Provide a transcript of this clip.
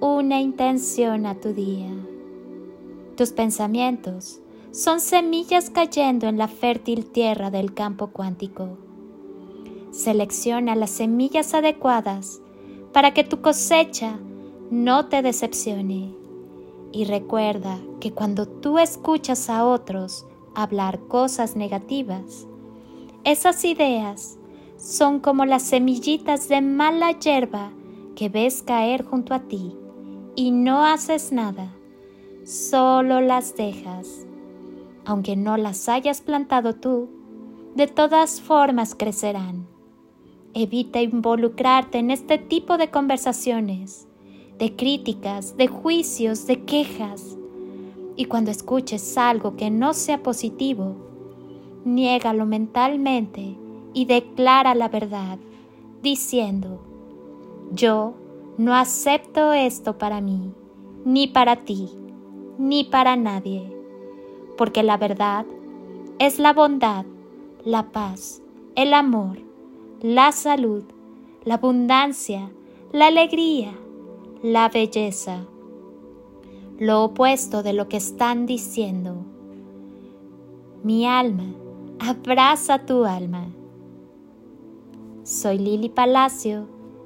una intención a tu día. Tus pensamientos son semillas cayendo en la fértil tierra del campo cuántico. Selecciona las semillas adecuadas para que tu cosecha no te decepcione. Y recuerda que cuando tú escuchas a otros hablar cosas negativas. Esas ideas son como las semillitas de mala hierba que ves caer junto a ti y no haces nada, solo las dejas. Aunque no las hayas plantado tú, de todas formas crecerán. Evita involucrarte en este tipo de conversaciones, de críticas, de juicios, de quejas y cuando escuches algo que no sea positivo, niégalo mentalmente y declara la verdad, diciendo, yo no acepto esto para mí, ni para ti, ni para nadie, porque la verdad es la bondad, la paz, el amor, la salud, la abundancia, la alegría, la belleza lo opuesto de lo que están diciendo. Mi alma, abraza tu alma. Soy Lili Palacio